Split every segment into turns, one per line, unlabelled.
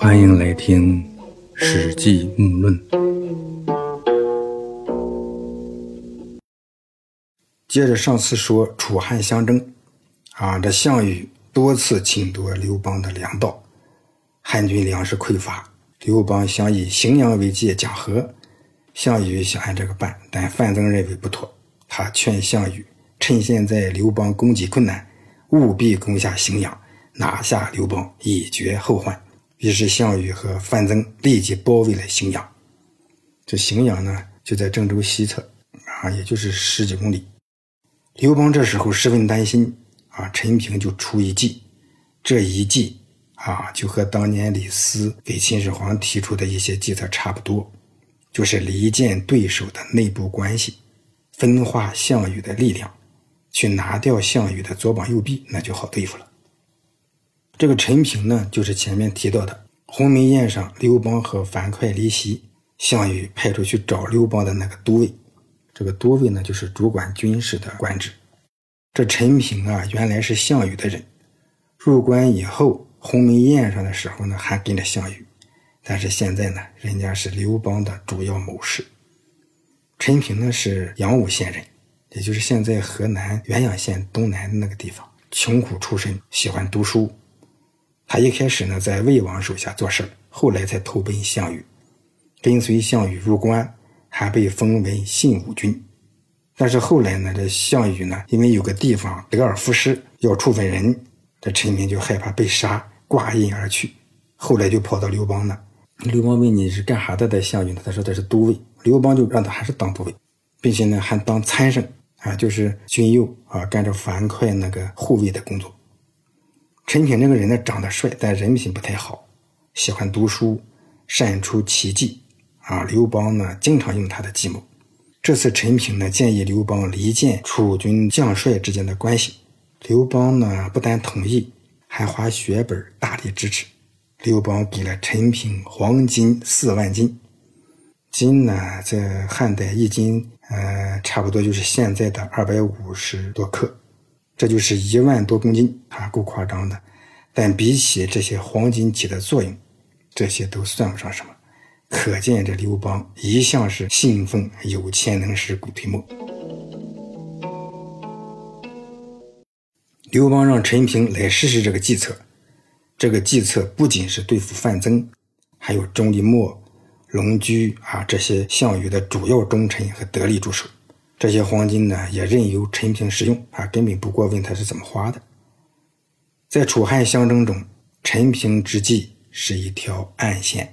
欢迎来听《史记·木论》。接着上次说楚汉相争，啊，这项羽多次侵夺刘邦的粮道，汉军粮食匮乏，刘邦想以荥阳为界讲和，项羽想按这个办，但范增认为不妥，他劝项羽趁现在刘邦供给困难，务必攻下荥阳，拿下刘邦，以绝后患。于是项羽和范增立即包围了荥阳。这荥阳呢，就在郑州西侧，啊，也就是十几公里。刘邦这时候十分担心，啊，陈平就出一计。这一计啊，就和当年李斯给秦始皇提出的一些计策差不多，就是离间对手的内部关系，分化项羽的力量，去拿掉项羽的左膀右臂，那就好对付了。这个陈平呢，就是前面提到的鸿门宴上刘邦和樊哙离席，项羽派出去找刘邦的那个都尉。这个都尉呢，就是主管军事的官职。这陈平啊，原来是项羽的人，入关以后，鸿门宴上的时候呢，还跟着项羽，但是现在呢，人家是刘邦的主要谋士。陈平呢，是阳武县人，也就是现在河南原阳县东南的那个地方，穷苦出身，喜欢读书。他一开始呢，在魏王手下做事后来才投奔项羽，跟随项羽入关，还被封为信武君。但是后来呢，这项羽呢，因为有个地方得而复失，要处分人，这陈平就害怕被杀，挂印而去。后来就跑到刘邦那。刘邦问你是干啥的？在项羽呢？他说他是都尉。刘邦就让他还是当都尉，并且呢，还当参生啊，就是军右啊，干着樊哙那个护卫的工作。陈平这个人呢，长得帅，但人品不太好，喜欢读书，善出奇计，啊，刘邦呢经常用他的计谋。这次陈平呢建议刘邦离间楚军将帅之间的关系，刘邦呢不但同意，还花血本大力支持。刘邦给了陈平黄金四万斤，金呢在汉代一斤，呃，差不多就是现在的二百五十多克。这就是一万多公斤啊，够夸张的。但比起这些黄金起的作用，这些都算不上什么。可见这刘邦一向是信奉有钱能使鬼推磨。刘邦让陈平来试试这个计策。这个计策不仅是对付范增，还有钟离昧、龙驹啊这些项羽的主要忠臣和得力助手。这些黄金呢，也任由陈平使用啊，根本不过问他是怎么花的。在楚汉相争中，陈平之计是一条暗线，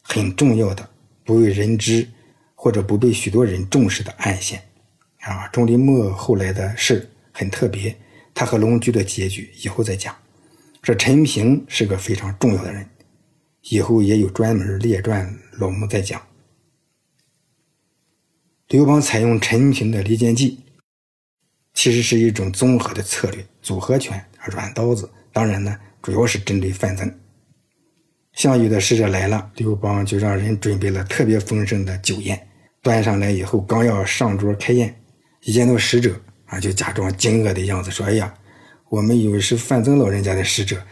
很重要的、不为人知或者不被许多人重视的暗线。啊，钟离昧后来的事很特别，他和龙驹的结局以后再讲。这陈平是个非常重要的人，以后也有专门列传，老木再讲。刘邦采用陈平的离间计，其实是一种综合的策略，组合拳、软刀子。当然呢，主要是针对范增。项羽的使者来了，刘邦就让人准备了特别丰盛的酒宴，端上来以后，刚要上桌开宴，一见到使者啊，就假装惊愕的样子，说：“哎呀，我们以为是范增老人家的使者，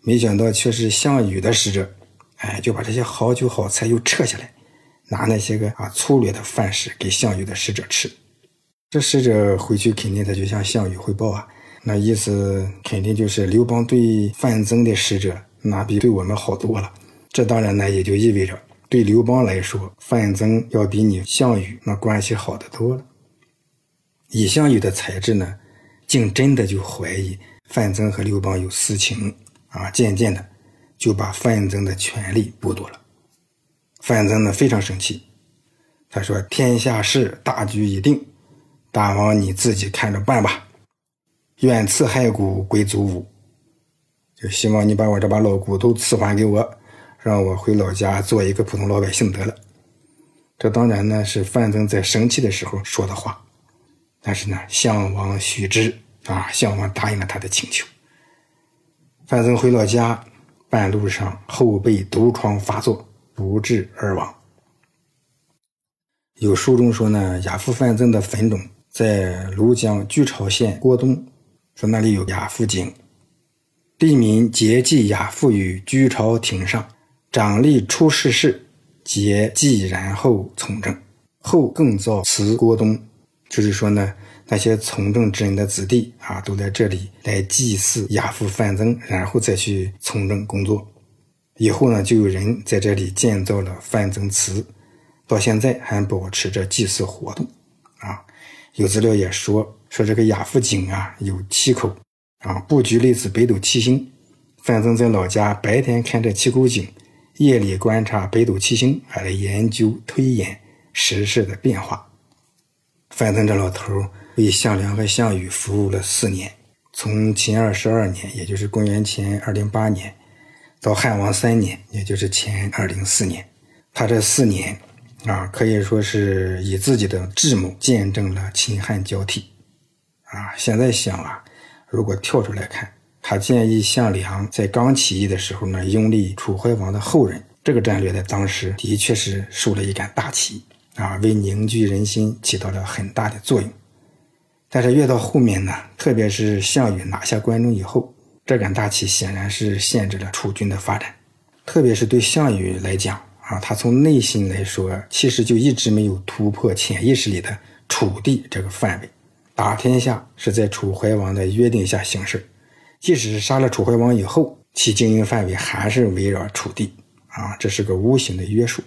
没想到却是项羽的使者。”哎，就把这些好酒好菜又撤下来。拿那些个啊粗略的饭食给项羽的使者吃，这使者回去肯定他就向项羽汇报啊，那意思肯定就是刘邦对范增的使者那比对我们好多了。这当然呢也就意味着对刘邦来说，范增要比你项羽那关系好得多了。以项羽的才智呢，竟真的就怀疑范增和刘邦有私情啊，渐渐的就把范增的权力剥夺了。范增呢非常生气，他说：“天下事大局已定，大王你自己看着办吧。愿赐骸骨归祖武，就希望你把我这把老骨头赐还给我，让我回老家做一个普通老百姓得了。”这当然呢是范增在生气的时候说的话，但是呢项王许之啊，项王答应了他的请求。范增回老家，半路上后背毒疮发作。不治而亡。有书中说呢，亚父范增的坟冢在庐江居巢县郭东，说那里有亚父井，地民皆祭亚父于居巢亭上，长吏出世事，皆既然后从政。后更造祠郭东，就是说呢，那些从政之人的子弟啊，都在这里来祭祀亚父范增，然后再去从政工作。以后呢，就有人在这里建造了范增祠，到现在还保持着祭祀活动。啊，有资料也说说这个亚父井啊有七口，啊，布局类似北斗七星。范增在老家白天看这七口井，夜里观察北斗七星，还来研究推演。时事的变化。范增这老头为项梁和项羽服务了四年，从秦二十二年，也就是公元前二零八年，到汉王三年，也就是前二零四年，他这四年啊，可以说是以自己的智谋见证了秦汉交替。啊，现在想啊，如果跳出来看，他建议项梁在刚起义的时候呢，拥立楚怀王的后人，这个战略在当时的确是树了一杆大旗。啊，为凝聚人心起到了很大的作用。但是越到后面呢，特别是项羽拿下关中以后，这杆大旗显然是限制了楚军的发展。特别是对项羽来讲，啊，他从内心来说，其实就一直没有突破潜意识里的楚地这个范围。打天下是在楚怀王的约定下行事，即使是杀了楚怀王以后，其经营范围还是围绕楚地。啊，这是个无形的约束。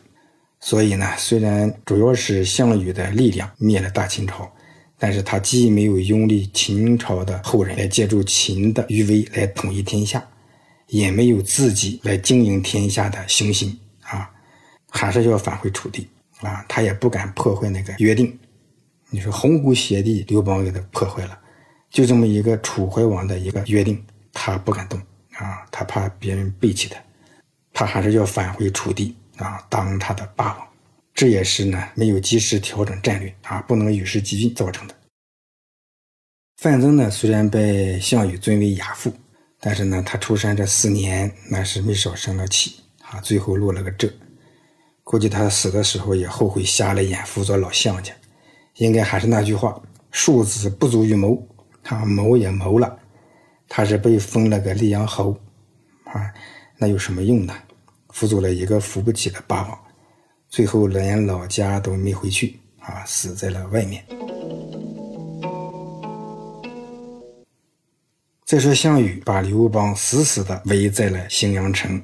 所以呢，虽然主要是项羽的力量灭了大秦朝，但是他既没有拥立秦朝的后人来借助秦的余威来统一天下，也没有自己来经营天下的雄心啊，还是要返回楚地啊，他也不敢破坏那个约定。你说鸿鹄邪地，刘邦给他破坏了，就这么一个楚怀王的一个约定，他不敢动啊，他怕别人背弃他，他还是要返回楚地。啊，当他的霸王，这也是呢没有及时调整战略啊，不能与时俱进造成的。范增呢，虽然被项羽尊为亚父，但是呢，他出山这四年那是没少生了气啊，最后落了个这。估计他死的时候也后悔瞎了眼辅佐老项家，应该还是那句话：庶子不足与谋，他谋也谋了，他是被封了个溧阳侯啊，那有什么用呢？辅佐了一个扶不起的霸王，最后连老家都没回去啊，死在了外面。再说项羽把刘邦死死的围在了荥阳城，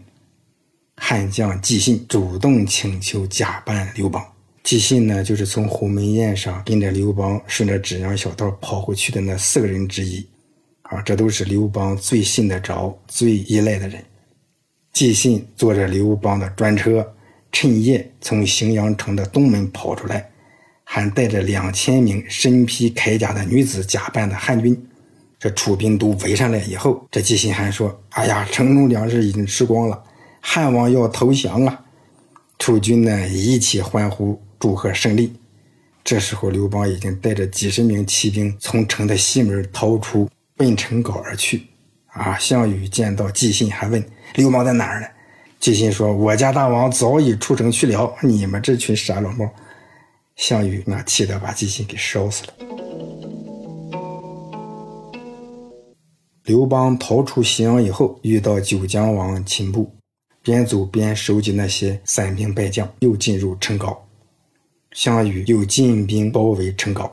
汉将纪信主动请求假扮刘邦。纪信呢，就是从鸿门宴上跟着刘邦顺着芷阳小道跑回去的那四个人之一，啊，这都是刘邦最信得着、最依赖的人。纪信坐着刘邦的专车，趁夜从荥阳城的东门跑出来，还带着两千名身披铠甲的女子假扮的汉军。这楚兵都围上来以后，这纪信还说：“哎呀，城中粮食已经吃光了，汉王要投降了。”楚军呢一起欢呼祝贺胜利。这时候，刘邦已经带着几十名骑兵从城的西门逃出，奔城皋而去。啊！项羽见到纪信，还问刘邦在哪儿呢？纪信说：“我家大王早已出城去了。你们这群傻老猫！”项羽那气得把纪信给烧死了。刘邦逃出咸阳以后，遇到九江王秦布，边走边收集那些散兵败将，又进入城皋。项羽又进兵包围城皋。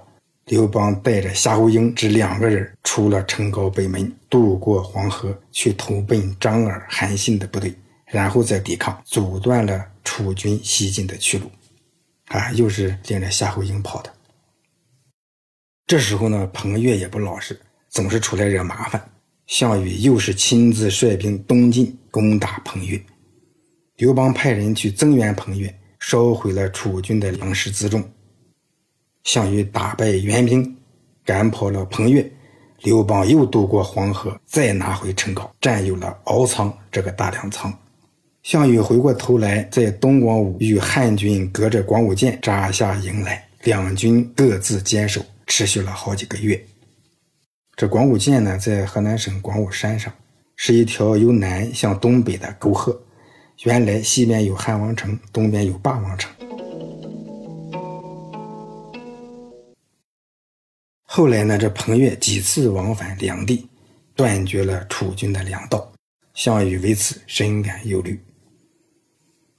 刘邦带着夏侯婴这两个人出了城皋北门，渡过黄河，去投奔张耳、韩信的部队，然后再抵抗，阻断了楚军西进的去路。啊，又是领着夏侯婴跑的。这时候呢，彭越也不老实，总是出来惹麻烦。项羽又是亲自率兵东进攻打彭越，刘邦派人去增援彭越，烧毁了楚军的粮食辎重。项羽打败援兵，赶跑了彭越，刘邦又渡过黄河，再拿回陈皋，占有了敖仓这个大粮仓。项羽回过头来，在东广武与汉军隔着广武涧扎下营来，两军各自坚守，持续了好几个月。这广武涧呢，在河南省广武山上，是一条由南向东北的沟壑。原来西边有汉王城，东边有霸王城。后来呢，这彭越几次往返两地，断绝了楚军的粮道。项羽为此深感忧虑。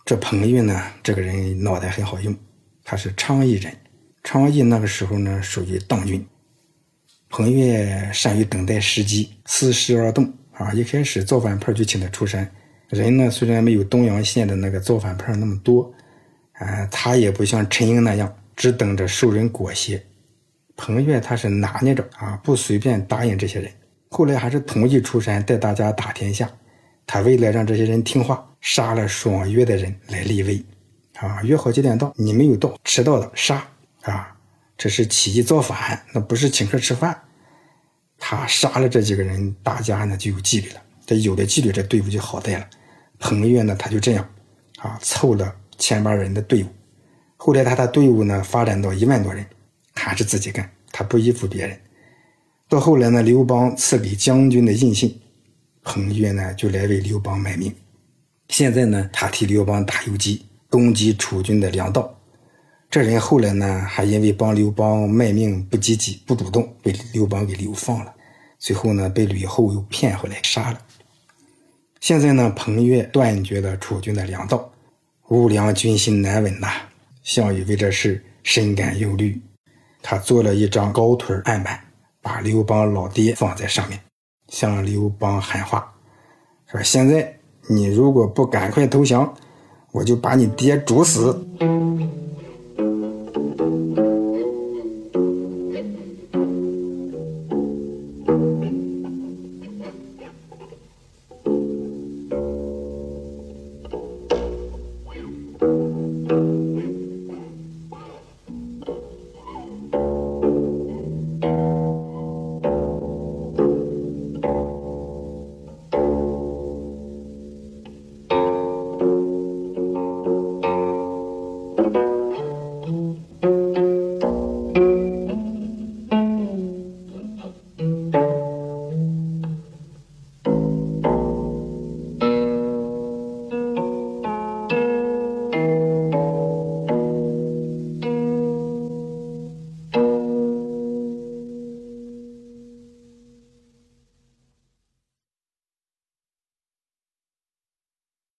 这彭越呢，这个人脑袋很好用，他是昌邑人。昌邑那个时候呢，属于党军。彭越善于等待时机，伺时而动啊！一开始造反派就请他出山，人呢虽然没有东阳县的那个造反派那么多，啊，他也不像陈英那样只等着受人裹挟。彭越他是拿捏着啊，不随便答应这些人。后来还是同意出山带大家打天下。他为了让这些人听话，杀了爽约的人来立威，啊，约好几点到，你没有到，迟到了杀啊！这是起义造反，那不是请客吃饭。他杀了这几个人，大家呢就有纪律了。这有了纪律，这队伍就好带了。彭越呢，他就这样啊，凑了千八人的队伍。后来他的队伍呢发展到一万多人，还是自己干，他不依附别人。到后来呢，刘邦赐给将军的印信，彭越呢就来为刘邦卖命。现在呢，他替刘邦打游击，攻击楚军的粮道。这人后来呢，还因为帮刘邦卖命不积极、不主动，被刘邦给流放了。最后呢，被吕后又骗回来杀了。现在呢，彭越断绝了楚军的粮道，乌梁军心难稳呐。项羽为这事深感忧虑，他做了一张高腿案板，把刘邦老爹放在上面，向刘邦喊话，说：“现在你如果不赶快投降，我就把你爹煮死。”